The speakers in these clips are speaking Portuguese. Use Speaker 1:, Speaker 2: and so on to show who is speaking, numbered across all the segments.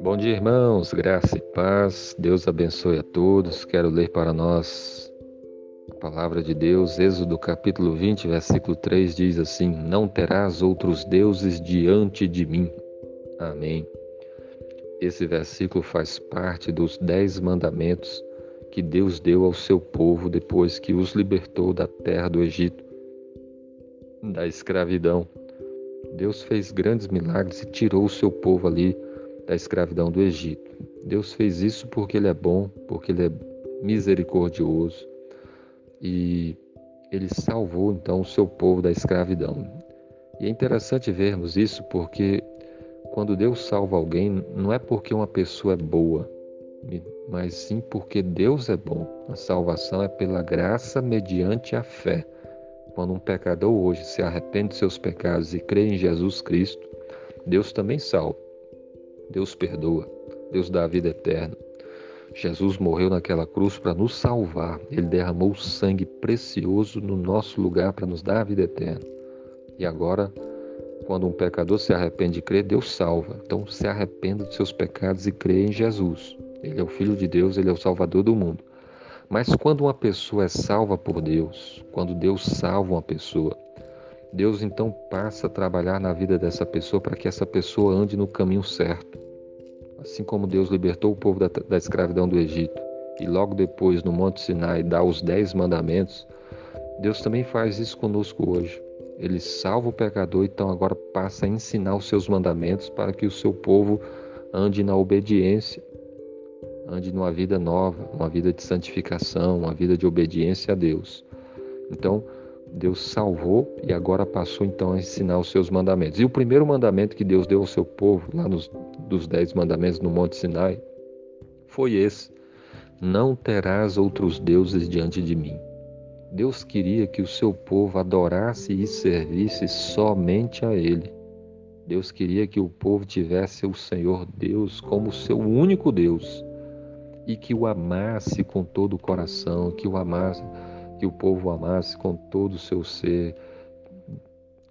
Speaker 1: Bom dia, irmãos, graça e paz. Deus abençoe a todos. Quero ler para nós a palavra de Deus. Êxodo capítulo 20, versículo 3 diz assim: Não terás outros deuses diante de mim. Amém. Esse versículo faz parte dos dez mandamentos que Deus deu ao seu povo depois que os libertou da terra do Egito, da escravidão. Deus fez grandes milagres e tirou o seu povo ali da escravidão do Egito. Deus fez isso porque Ele é bom, porque Ele é misericordioso e Ele salvou então o seu povo da escravidão. E é interessante vermos isso porque quando Deus salva alguém, não é porque uma pessoa é boa, mas sim porque Deus é bom. A salvação é pela graça mediante a fé. Quando um pecador hoje se arrepende de seus pecados e crê em Jesus Cristo, Deus também salva. Deus perdoa, Deus dá a vida eterna. Jesus morreu naquela cruz para nos salvar. Ele derramou sangue precioso no nosso lugar para nos dar a vida eterna. E agora, quando um pecador se arrepende e crê, Deus salva. Então, se arrependa dos seus pecados e crê em Jesus. Ele é o Filho de Deus, ele é o Salvador do mundo. Mas quando uma pessoa é salva por Deus, quando Deus salva uma pessoa, Deus então passa a trabalhar na vida dessa pessoa para que essa pessoa ande no caminho certo. Assim como Deus libertou o povo da, da escravidão do Egito e logo depois no Monte Sinai dá os dez mandamentos, Deus também faz isso conosco hoje. Ele salva o pecador, então agora passa a ensinar os seus mandamentos para que o seu povo ande na obediência, ande numa vida nova, uma vida de santificação, uma vida de obediência a Deus. Então, Deus salvou e agora passou então a ensinar os seus mandamentos. E o primeiro mandamento que Deus deu ao seu povo, lá nos dos dez mandamentos no Monte Sinai, foi esse: Não terás outros deuses diante de mim. Deus queria que o seu povo adorasse e servisse somente a Ele. Deus queria que o povo tivesse o Senhor Deus como seu único Deus e que o amasse com todo o coração, que o amasse que o povo amasse com todo o seu ser,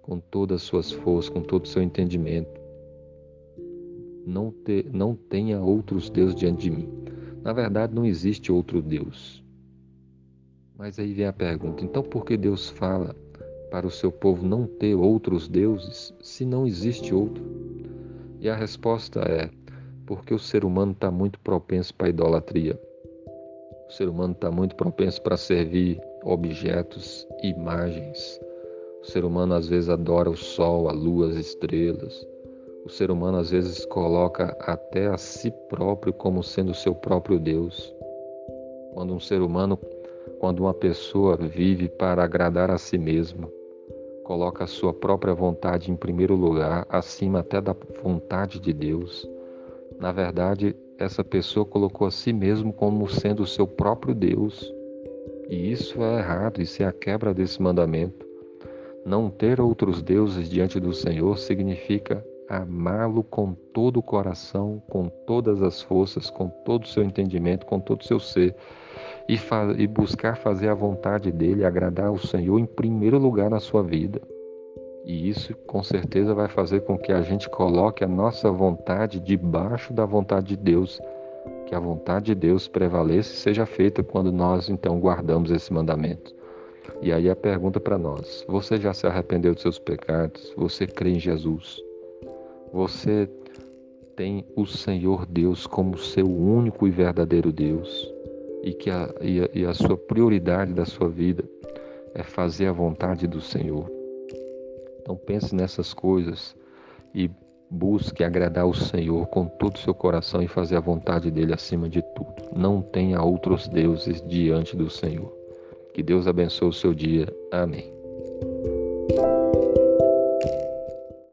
Speaker 1: com todas as suas forças, com todo o seu entendimento. Não, te, não tenha outros deuses diante de mim. Na verdade, não existe outro Deus. Mas aí vem a pergunta: então por que Deus fala para o seu povo não ter outros deuses se não existe outro? E a resposta é: porque o ser humano está muito propenso para idolatria. O ser humano está muito propenso para servir objetos, imagens. O ser humano às vezes adora o sol, a lua, as estrelas. O ser humano às vezes coloca até a si próprio como sendo o seu próprio Deus. Quando um ser humano, quando uma pessoa vive para agradar a si mesmo, coloca a sua própria vontade em primeiro lugar, acima até da vontade de Deus. Na verdade, essa pessoa colocou a si mesmo como sendo o seu próprio Deus. E isso é errado, isso é a quebra desse mandamento. Não ter outros deuses diante do Senhor significa amá-lo com todo o coração, com todas as forças, com todo o seu entendimento, com todo o seu ser, e, e buscar fazer a vontade dele, agradar ao Senhor em primeiro lugar na sua vida. E isso com certeza vai fazer com que a gente coloque a nossa vontade debaixo da vontade de Deus que a vontade de Deus prevaleça e seja feita quando nós então guardamos esse mandamento. E aí a pergunta para nós: você já se arrependeu dos seus pecados? Você crê em Jesus? Você tem o Senhor Deus como seu único e verdadeiro Deus? E que a, e a, e a sua prioridade da sua vida é fazer a vontade do Senhor. Então pense nessas coisas e Busque agradar o Senhor com todo o seu coração e fazer a vontade dele acima de tudo. Não tenha outros deuses diante do Senhor. Que Deus abençoe o seu dia. Amém.